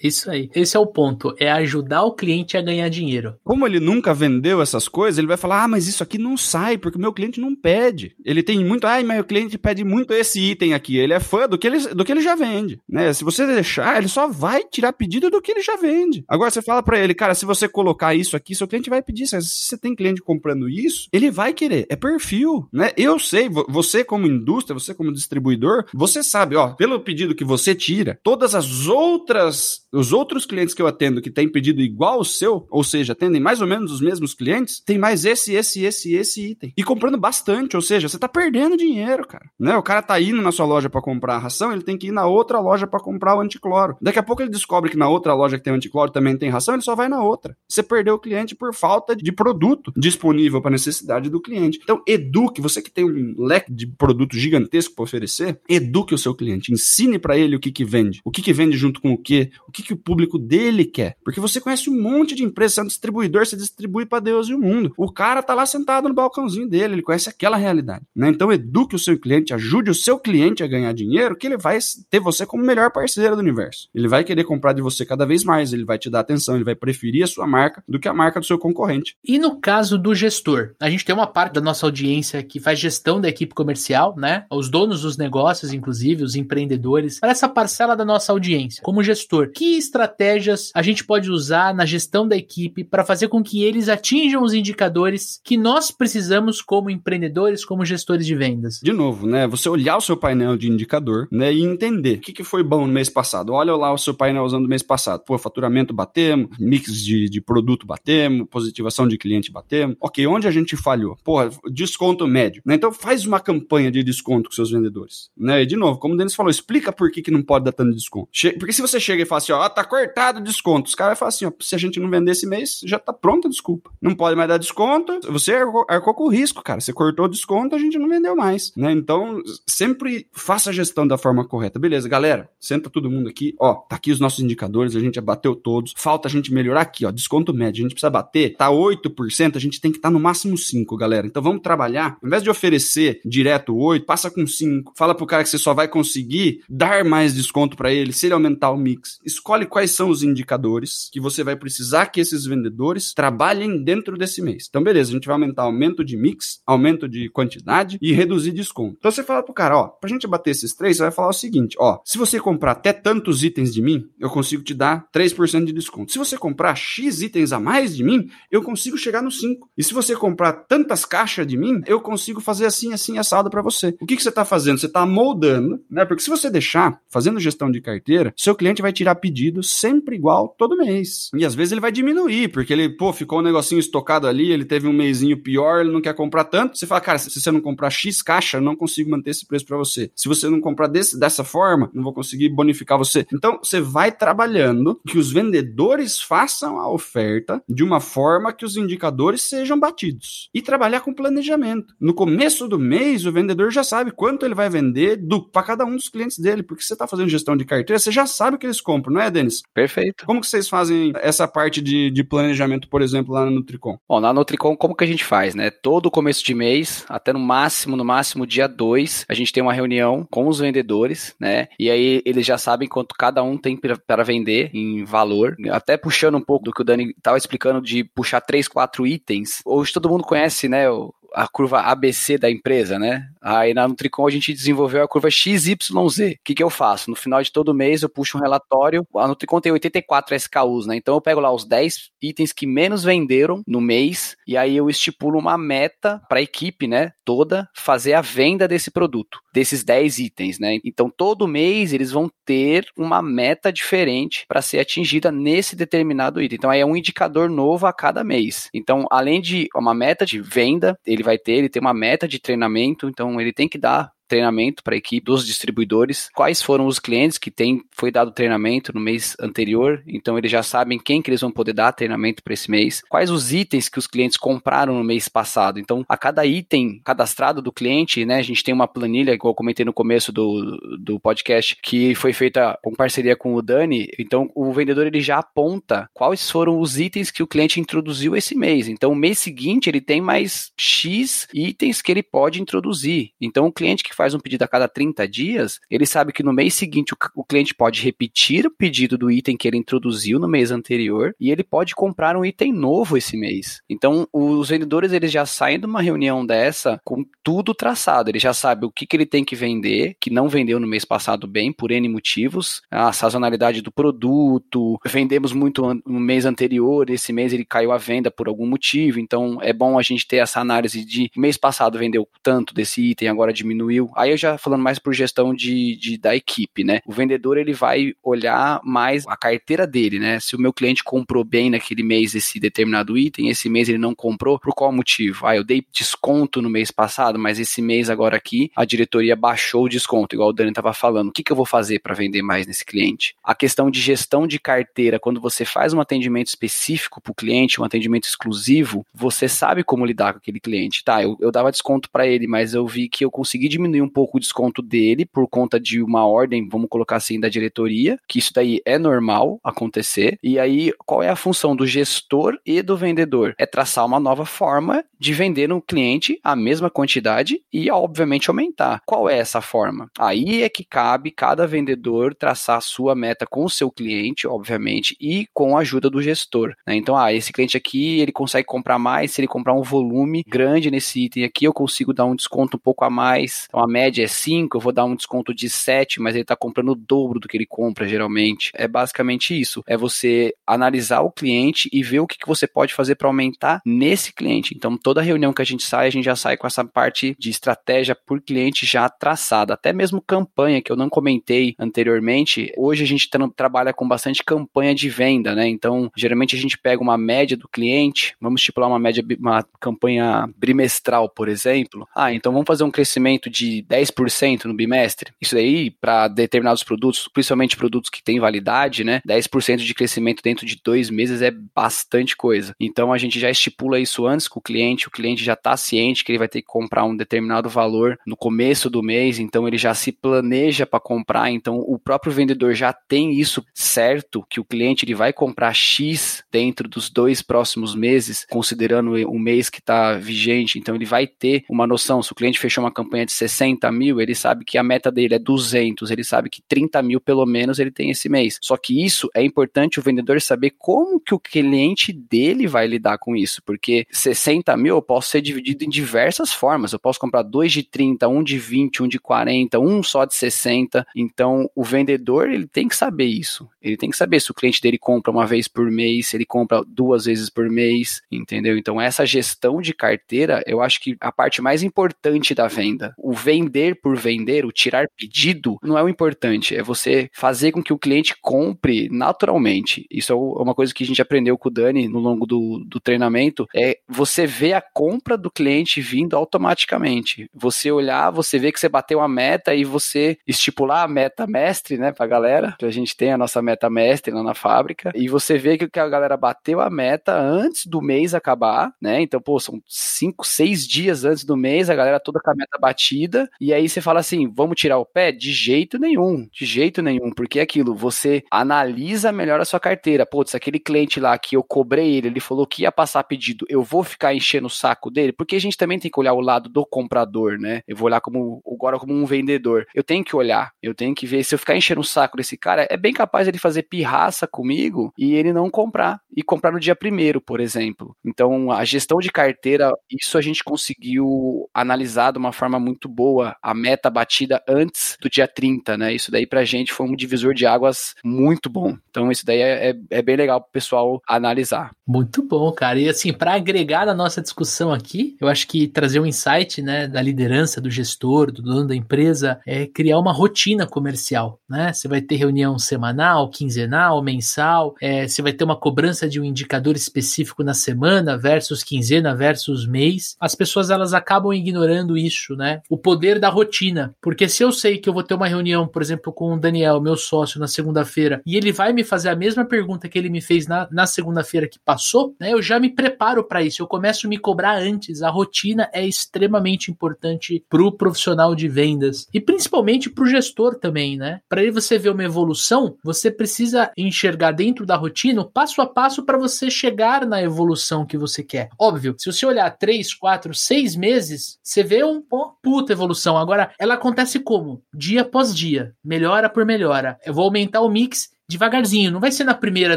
isso aí. Esse é o ponto, é ajudar o cliente a ganhar dinheiro. Como ele nunca vendeu essas coisas, ele vai falar: "Ah, mas isso aqui não sai porque o meu cliente não pede". Ele tem muito, ai, mas o cliente pede muito esse item aqui. Ele é fã do que ele, do que ele já vende, né? Se você deixar, ele só vai tirar pedido do que ele já vende. Agora você fala para ele, cara, se você colocar isso aqui, seu cliente vai pedir. Se você tem cliente comprando isso, ele vai querer. É perfil, né? Eu sei, você como indústria, você como distribuidor, você sabe, ó, pelo pedido que você tira, todas as outras, os outros clientes que eu atendo que têm pedido igual ao seu, ou seja, atendem mais ou menos os mesmos clientes, tem mais esse, esse, esse, esse item. E comprando bastante, ou seja, você tá perdendo dinheiro, cara. Né? O cara tá indo na sua loja para comprar a ração, ele tem que ir na outra loja para comprar o anticloro. Daqui a pouco ele descobre que na outra loja que tem anticloro também tem ração, ele só vai na outra. Você perdeu o cliente por falta de produto disponível para necessidade do cliente. Então, eduque, você que tem um leque de produto gigantesco para oferecer, eduque o seu cliente, ensine para ele o que que vende, o que que vende junto com o que, o que que o público dele quer. Porque você conhece um monte de empresas, você é um distribuidor, você distribui para Deus e o mundo. O cara tá lá sentado no balcãozinho dele, ele conhece aquela realidade, né? Então, eduque o seu cliente, ajude o seu cliente a ganhar dinheiro, que ele vai ter você como melhor parceiro do universo. Ele vai querer comprar de você cada vez mais, ele vai te dar atenção, ele vai preferir a sua marca do que a marca do seu concorrente. E no caso do gestor, a gente tem uma parte da nossa audiência que faz gestão da equipe comercial, né? Os donos dos negócios, inclusive, os empreendedores, para essa parcela da nossa audiência. Como gestor, que estratégias a gente pode usar na gestão da equipe para fazer com que eles atinjam os indicadores que nós precisamos como empreendedores, como gestores de vendas? De novo, né? Você olhar o seu painel de indicador, né? E entender o que, que foi bom no mês passado. Olha lá o seu painel usando no mês passado. Pô, faturamento batemos, mix de, de produto batemos, positivação de cliente batemos. Ok, onde a gente falhou? Pô, desconto médio. Né? Então faz uma campanha de desconto com seus vendedores. Né? E de novo, como o Denis falou, explica por que, que não pode dar tanto desconto. Che porque se você chega e fala assim, ó, tá cortado o desconto, os caras falam assim, ó, se a gente não vender esse mês, já tá pronta a desculpa. Não pode mais dar desconto, você arcou, arcou com o risco, cara. Você cortou o desconto, a gente não vendeu mais. Né? Então, sempre faça a gestão da forma correta. Beleza, galera, senta todo mundo aqui, ó, tá aqui os nossos indicadores, a gente já bateu todos. Falta a gente melhorar aqui, ó, desconto médio, a gente precisa bater, tá 8%, a gente tem que estar tá no máximo 5, galera. Então vamos trabalhar, ao invés de oferecer direto 8, passa com 5. Fala pro cara que você só vai conseguir dar mais desconto para ele se ele aumentar o mix. Escolhe quais são os indicadores que você vai precisar que esses vendedores trabalhem dentro desse mês. Então beleza, a gente vai aumentar aumento de mix, aumento de quantidade e reduzir desconto. Então você fala pro cara, ó, pra gente bater esses três, você vai falar o seguinte, ó, se você comprar até tantos itens de mim, eu consigo te dar 3% de desconto. Se você comprar X itens a mais de mim, eu consigo chegar no 5. E se você comprar tantas caixas de mim, eu consigo fazer assim, assim, assado para você. O que, que você está fazendo? Você está moldando, né? Porque se você deixar fazendo gestão de carteira, seu cliente vai tirar pedido sempre igual todo mês. E às vezes ele vai diminuir, porque ele, pô, ficou um negocinho estocado ali, ele teve um mêsinho pior, ele não quer comprar tanto. Você fala, cara, se você não comprar X caixa, eu não consigo manter esse preço para você. Se você não comprar desse, dessa forma, não vou conseguir bonificar você. Então, você vai trabalhando que os vendedores façam a oferta de uma forma que os indicadores sejam batidos. E trabalhar com planejamento. No começo do mês, o vendedor já sabe quanto ele vai vender para cada um dos clientes dele, porque você está fazendo gestão de carteira, você já sabe o que eles compram, não é, Denis? Perfeito. Como que vocês fazem essa parte de, de planejamento, por exemplo, lá no Nutricom? Bom, na Nutricom, como que a gente faz, né? Todo começo de mês, até no máximo, no máximo dia 2, a gente tem uma reunião com os vendedores, né? E aí eles já sabem quanto cada um tem para vender em valor. Até puxando um pouco do que o Dani estava explicando de puxar três, quatro itens. Hoje todo mundo conhece, né? O, a curva ABC da empresa, né? Aí na Nutricom a gente desenvolveu a curva XYZ. O que, que eu faço? No final de todo mês eu puxo um relatório. A Nutricom tem 84 SKUs, né? Então eu pego lá os 10 itens que menos venderam no mês e aí eu estipulo uma meta para a equipe, né? Toda fazer a venda desse produto, desses 10 itens, né? Então todo mês eles vão ter uma meta diferente para ser atingida nesse determinado item. Então aí é um indicador novo a cada mês. Então, além de uma meta de venda, ele vai ter, ele tem uma meta de treinamento, então ele tem que dar treinamento para a equipe dos distribuidores, quais foram os clientes que tem, foi dado treinamento no mês anterior, então eles já sabem quem que eles vão poder dar treinamento para esse mês, quais os itens que os clientes compraram no mês passado. Então, a cada item cadastrado do cliente, né, a gente tem uma planilha, igual eu comentei no começo do, do podcast, que foi feita com parceria com o Dani, então o vendedor ele já aponta quais foram os itens que o cliente introduziu esse mês. Então, o mês seguinte ele tem mais X itens que ele pode introduzir. Então, o cliente que faz um pedido a cada 30 dias, ele sabe que no mês seguinte o, cliente pode repetir o pedido do item que ele introduziu no mês anterior e ele pode comprar um item novo esse mês. Então, os vendedores eles já saem de uma reunião dessa com tudo traçado. Ele já sabe o que, que ele tem que vender, que não vendeu no mês passado bem, por N motivos, a sazonalidade do produto, vendemos muito no mês anterior, esse mês ele caiu a venda por algum motivo, então é bom a gente ter essa análise de mês passado vendeu tanto desse item, agora diminuiu, Aí eu já falando mais por gestão de, de, da equipe, né? O vendedor ele vai olhar mais a carteira dele, né? Se o meu cliente comprou bem naquele mês esse determinado item, esse mês ele não comprou, por qual motivo? Ah, eu dei desconto no mês passado, mas esse mês agora aqui a diretoria baixou o desconto, igual o Dani estava falando. O que, que eu vou fazer para vender mais nesse cliente? A questão de gestão de carteira, quando você faz um atendimento específico para o cliente, um atendimento exclusivo, você sabe como lidar com aquele cliente. Tá, eu, eu dava desconto para ele, mas eu vi que eu consegui diminuir um pouco o desconto dele por conta de uma ordem, vamos colocar assim, da diretoria, que isso daí é normal acontecer. E aí, qual é a função do gestor e do vendedor? É traçar uma nova forma de vender no cliente a mesma quantidade e, obviamente, aumentar. Qual é essa forma? Aí é que cabe cada vendedor traçar a sua meta com o seu cliente, obviamente, e com a ajuda do gestor. Né? Então, ah, esse cliente aqui, ele consegue comprar mais, se ele comprar um volume grande nesse item aqui, eu consigo dar um desconto um pouco a mais. Então, a média é 5, eu vou dar um desconto de 7, mas ele está comprando o dobro do que ele compra geralmente. É basicamente isso. É você analisar o cliente e ver o que, que você pode fazer para aumentar nesse cliente. Então, toda reunião que a gente sai, a gente já sai com essa parte de estratégia por cliente já traçada. Até mesmo campanha, que eu não comentei anteriormente. Hoje a gente tra trabalha com bastante campanha de venda, né? Então, geralmente a gente pega uma média do cliente, vamos estipular uma média, uma campanha bimestral, por exemplo. Ah, então vamos fazer um crescimento de 10% no bimestre. Isso aí, para determinados produtos, principalmente produtos que têm validade, né? 10% de crescimento dentro de dois meses é bastante coisa. Então a gente já estipula isso antes com o cliente, o cliente já está ciente que ele vai ter que comprar um determinado valor no começo do mês, então ele já se planeja para comprar, então o próprio vendedor já tem isso certo, que o cliente ele vai comprar X dentro dos dois próximos meses, considerando o mês que está vigente, então ele vai ter uma noção, se o cliente fechou uma campanha de 60 mil, ele sabe que a meta dele é 200, ele sabe que 30 mil pelo menos ele tem esse mês. Só que isso é importante o vendedor saber como que o cliente dele vai lidar com isso, porque 60 mil eu posso ser dividido em diversas formas. Eu posso comprar dois de 30, um de 20, um de 40, um só de 60. Então o vendedor ele tem que saber isso. Ele tem que saber se o cliente dele compra uma vez por mês, se ele compra duas vezes por mês, entendeu? Então essa gestão de carteira, eu acho que a parte mais importante da venda. O vender por vender, o tirar pedido, não é o importante. É você fazer com que o cliente compre naturalmente. Isso é, é uma coisa que a gente aprendeu com o Dani no longo do, do treinamento. É você ver a compra do cliente vindo automaticamente. Você olhar, você vê que você bateu a meta e você estipular a meta mestre, né, pra galera. Que a gente tem a nossa meta mestre lá na fábrica. E você vê que a galera bateu a meta antes do mês acabar, né? Então, pô, são cinco, seis dias antes do mês, a galera toda com a meta batida. E aí você fala assim: vamos tirar o pé? De jeito nenhum, de jeito nenhum porque é aquilo, você analisa melhor a sua carteira. Putz, aquele cliente lá que eu cobrei ele, ele falou que ia passar pedido, eu vou ficar enchendo o saco dele, porque a gente também tem que olhar o lado do comprador, né? Eu vou olhar como agora como um vendedor. Eu tenho que olhar, eu tenho que ver se eu ficar enchendo o saco desse cara, é bem capaz ele fazer pirraça comigo e ele não comprar e comprar no dia primeiro, por exemplo. Então, a gestão de carteira, isso a gente conseguiu analisar de uma forma muito boa, a meta batida antes do dia 30, né? Isso daí pra gente foi um divisor de águas muito bom. Então, isso daí é, é, é bem legal pro pessoal analisar. Muito bom, cara. E assim, para agregar na nossa discussão aqui, eu acho que trazer um insight, né, da liderança, do gestor, do dono da empresa, é criar uma rotina comercial, né? Você vai ter reunião semanal, quinzenal, mensal, é, você vai ter uma cobrança de um indicador específico na semana versus quinzena versus mês. As pessoas elas acabam ignorando isso, né? O poder da rotina, porque se eu sei que eu vou ter uma reunião, por exemplo, com o Daniel, meu sócio, na segunda-feira, e ele vai me fazer a mesma pergunta que ele me fez na, na segunda-feira que passou, né? Eu já me preparo para isso, eu começo a me cobrar antes. A rotina é extremamente importante para o profissional de vendas e principalmente para o gestor também, né? Para ele você ver uma evolução, você precisa enxergar dentro da rotina passo a passo para você chegar na evolução que você quer. Óbvio, se você olhar 3, 4, 6 meses, você vê um, uma puta evolução. Agora, ela acontece como? Dia após dia, melhora por melhora. Eu vou aumentar o mix devagarzinho, não vai ser na primeira,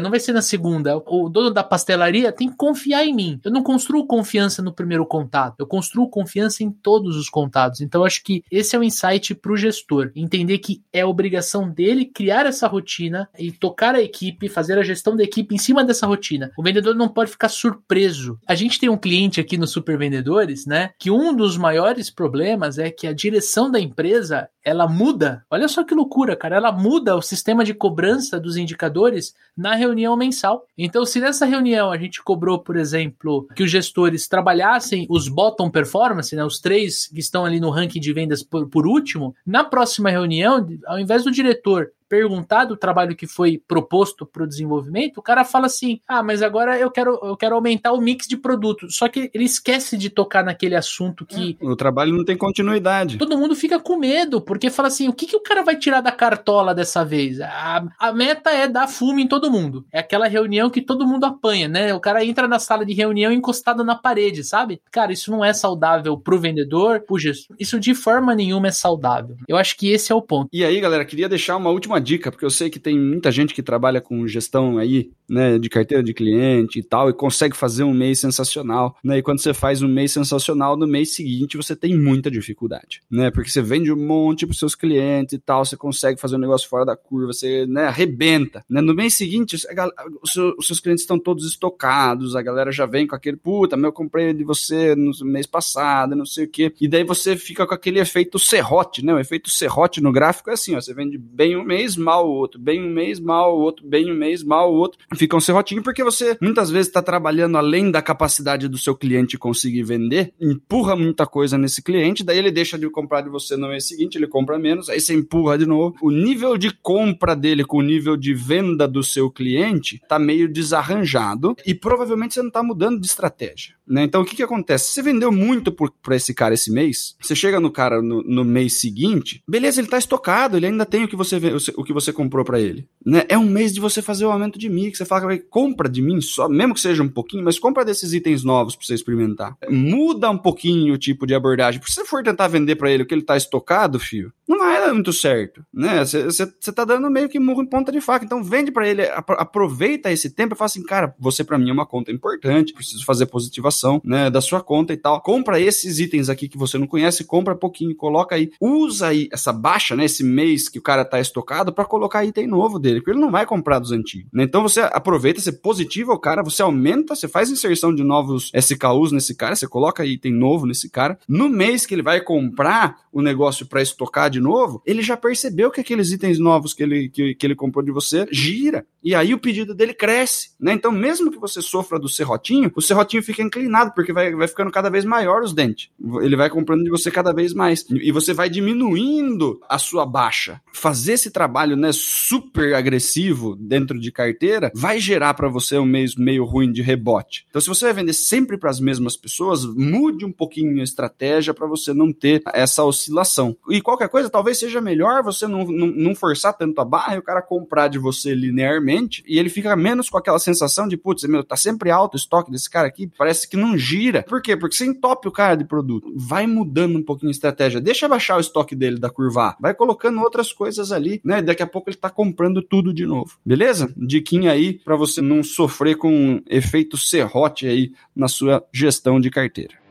não vai ser na segunda. O dono da pastelaria tem que confiar em mim. Eu não construo confiança no primeiro contato, eu construo confiança em todos os contatos. Então acho que esse é o um insight para o gestor, entender que é obrigação dele criar essa rotina e tocar a equipe, fazer a gestão da equipe em cima dessa rotina. O vendedor não pode ficar surpreso. A gente tem um cliente aqui no Super Vendedores, né, que um dos maiores problemas é que a direção da empresa ela muda. Olha só que loucura, cara. Ela muda o sistema de cobrança dos indicadores na reunião mensal. Então, se nessa reunião a gente cobrou, por exemplo, que os gestores trabalhassem os bottom performance, né, os três que estão ali no ranking de vendas por, por último, na próxima reunião, ao invés do diretor perguntar do trabalho que foi proposto para o desenvolvimento, o cara fala assim: ah, mas agora eu quero, eu quero aumentar o mix de produtos. Só que ele esquece de tocar naquele assunto que. O trabalho não tem continuidade. Todo mundo fica com medo, porque fala assim: o que, que o cara vai tirar da cartola dessa vez? A, a meta é dar fumo em todo mundo. É aquela reunião que todo mundo apanha, né? O cara entra na sala de reunião encostado na parede, sabe? Cara, isso não é saudável pro vendedor, pro gestor. Isso de forma nenhuma é saudável. Eu acho que esse é o ponto. E aí, galera, queria deixar uma última dica, porque eu sei que tem muita gente que trabalha com gestão aí, né, de carteira de cliente e tal, e consegue fazer um mês sensacional, né? E quando você faz um mês sensacional, no mês seguinte você tem muita dificuldade, né? Porque você vende um monte para seus clientes e tal, você consegue fazer um negócio fora da curva, você, né, arrebenta, né? No mês seguinte, os seus clientes estão todos estocados, a galera já vem com aquele, puta, meu, eu comprei de você no mês passado, não sei o quê. E daí você fica com aquele efeito serrote, né? O efeito serrote no gráfico é assim, ó, você vende bem um mês, mal o outro, bem um mês, mal o outro, bem um mês, mal o outro. Fica um serrotinho porque você muitas vezes está trabalhando além da capacidade do seu cliente conseguir vender, empurra muita coisa nesse cliente, daí ele deixa de comprar de você no mês seguinte, ele compra menos, aí você empurra de novo. O nível de compra dele com o nível de venda do seu cliente tá meio desarranjado e provavelmente você não tá mudando de estratégia. Né? Então o que, que acontece? Você vendeu muito para esse cara esse mês, você chega no cara no, no, mês seguinte, beleza, ele tá estocado, ele ainda tem o que você, o que você comprou para ele. Né? É um mês de você fazer o aumento de mix, você fala, compra de mim só, mesmo que seja um pouquinho, mas compra desses itens novos para você experimentar. Muda um pouquinho o tipo de abordagem, porque se você for tentar vender para ele o que ele tá estocado, fio, não vai dar muito certo, né? Você tá dando meio que murro em ponta de faca, então vende para ele, aproveita esse tempo e fala assim, cara, você para mim é uma conta importante, preciso fazer positivação né, da sua conta e tal. Compra esses itens aqui que você não conhece, compra pouquinho, coloca aí, usa aí essa baixa, né, esse mês que o cara tá estocado para colocar item novo dele, porque ele não vai comprar dos antigos. Né? Então você aproveita, você positiva o cara, você aumenta, você faz inserção de novos SKUs nesse cara, você coloca item novo nesse cara. No mês que ele vai comprar o negócio para estocar de novo, ele já percebeu que aqueles itens novos que ele, que, que ele comprou de você gira. E aí o pedido dele cresce, né? Então, mesmo que você sofra do serrotinho, o serrotinho fica inclinado, porque vai, vai ficando cada vez maior os dentes. Ele vai comprando de você cada vez mais. E você vai diminuindo a sua baixa. Fazer esse trabalho trabalho, né, super agressivo dentro de carteira, vai gerar para você um mês meio ruim de rebote. Então, se você vai vender sempre para as mesmas pessoas, mude um pouquinho a estratégia para você não ter essa oscilação. E qualquer coisa, talvez seja melhor você não, não, não forçar tanto a barra e o cara comprar de você linearmente e ele fica menos com aquela sensação de, putz, meu, tá sempre alto o estoque desse cara aqui, parece que não gira. Por quê? Porque você entope o cara de produto. Vai mudando um pouquinho a estratégia. Deixa baixar o estoque dele da curva Vai colocando outras coisas ali, né? Daqui a pouco ele tá comprando tudo de novo. Beleza? Diquinha aí para você não sofrer com um efeito serrote aí na sua gestão de carteira.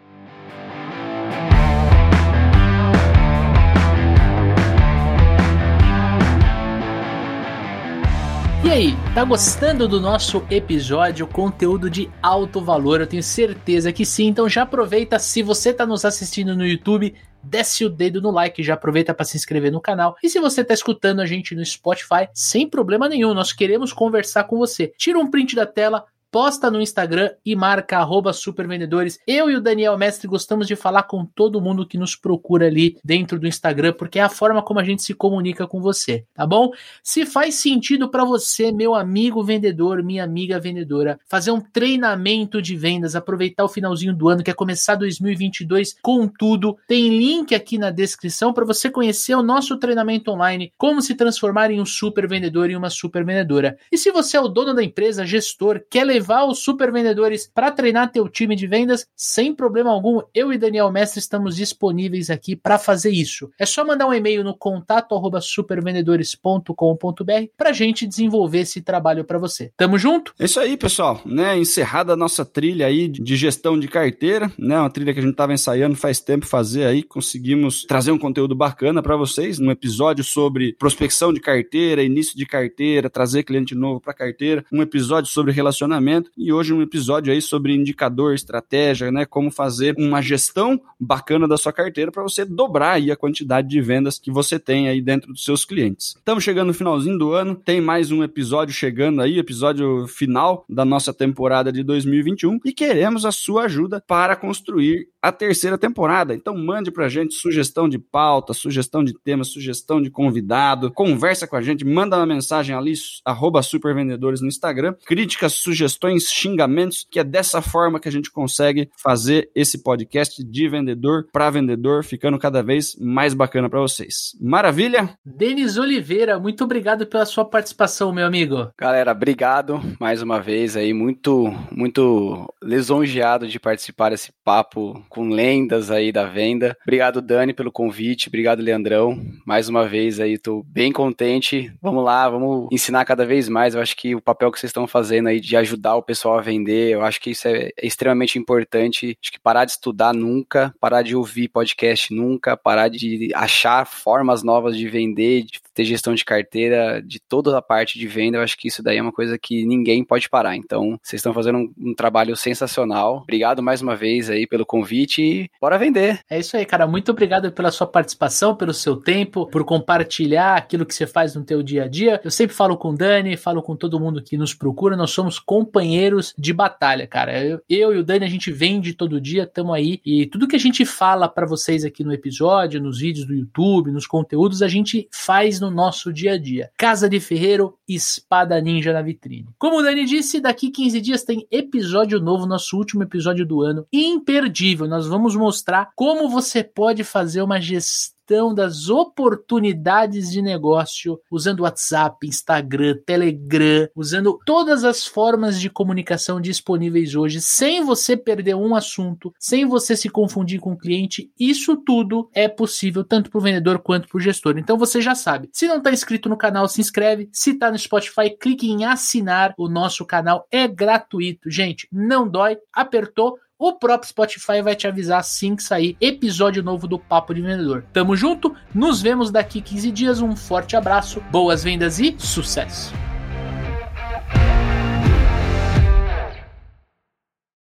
E aí, tá gostando do nosso episódio? Conteúdo de alto valor, eu tenho certeza que sim. Então já aproveita, se você tá nos assistindo no YouTube, desce o dedo no like, já aproveita para se inscrever no canal. E se você tá escutando a gente no Spotify, sem problema nenhum, nós queremos conversar com você. Tira um print da tela, posta no Instagram e marca arroba supervendedores. Eu e o Daniel Mestre gostamos de falar com todo mundo que nos procura ali dentro do Instagram, porque é a forma como a gente se comunica com você, tá bom? Se faz sentido para você, meu amigo vendedor, minha amiga vendedora, fazer um treinamento de vendas, aproveitar o finalzinho do ano, que é começar 2022 com tudo, tem link aqui na descrição para você conhecer o nosso treinamento online, como se transformar em um super vendedor e uma super vendedora. E se você é o dono da empresa, gestor, quer levar levar os super vendedores para treinar teu time de vendas sem problema algum. Eu e Daniel Mestre estamos disponíveis aqui para fazer isso. É só mandar um e-mail no contato@supervendedores.com.br para gente desenvolver esse trabalho para você. Tamo junto? É isso aí, pessoal, né? Encerrada a nossa trilha aí de gestão de carteira, né? Uma trilha que a gente estava ensaiando faz tempo fazer aí, conseguimos trazer um conteúdo bacana para vocês, um episódio sobre prospecção de carteira, início de carteira, trazer cliente novo para carteira, um episódio sobre relacionamento e hoje um episódio aí sobre indicador, estratégia, né, como fazer uma gestão bacana da sua carteira para você dobrar aí a quantidade de vendas que você tem aí dentro dos seus clientes. Estamos chegando no finalzinho do ano, tem mais um episódio chegando aí, episódio final da nossa temporada de 2021 e queremos a sua ajuda para construir a terceira temporada. Então mande pra gente sugestão de pauta, sugestão de tema, sugestão de convidado, conversa com a gente, manda uma mensagem ali, arroba supervendedores no Instagram, críticas, sugestões sugestões, xingamentos, que é dessa forma que a gente consegue fazer esse podcast de vendedor para vendedor, ficando cada vez mais bacana para vocês. Maravilha? Denis Oliveira, muito obrigado pela sua participação, meu amigo. Galera, obrigado mais uma vez aí, muito, muito lisonjeado de participar desse papo com lendas aí da venda. Obrigado, Dani, pelo convite, obrigado, Leandrão. Mais uma vez aí, tô bem contente. Vamos lá, vamos ensinar cada vez mais. Eu acho que o papel que vocês estão fazendo aí de ajudar ajudar o pessoal a vender. Eu acho que isso é, é extremamente importante. Acho que parar de estudar nunca, parar de ouvir podcast nunca, parar de achar formas novas de vender, de ter gestão de carteira, de toda a parte de venda. Eu acho que isso daí é uma coisa que ninguém pode parar. Então, vocês estão fazendo um, um trabalho sensacional. Obrigado mais uma vez aí pelo convite e bora vender. É isso aí, cara. Muito obrigado pela sua participação, pelo seu tempo, por compartilhar aquilo que você faz no teu dia a dia. Eu sempre falo com o Dani, falo com todo mundo que nos procura. Nós somos companheiros companheiros de batalha, cara. Eu, eu e o Dani, a gente vende todo dia, tamo aí. E tudo que a gente fala para vocês aqui no episódio, nos vídeos do YouTube, nos conteúdos, a gente faz no nosso dia a dia. Casa de Ferreiro, espada ninja na vitrine. Como o Dani disse, daqui 15 dias tem episódio novo, nosso último episódio do ano. Imperdível. Nós vamos mostrar como você pode fazer uma gestão gestão das oportunidades de negócio usando WhatsApp, Instagram, Telegram, usando todas as formas de comunicação disponíveis hoje, sem você perder um assunto, sem você se confundir com o cliente. Isso tudo é possível tanto para o vendedor quanto para o gestor. Então você já sabe. Se não está inscrito no canal, se inscreve. Se está no Spotify, clique em assinar o nosso canal. É gratuito, gente. Não dói. Apertou o próprio Spotify vai te avisar assim que sair episódio novo do Papo de Vendedor. Tamo junto, nos vemos daqui 15 dias. Um forte abraço, boas vendas e sucesso!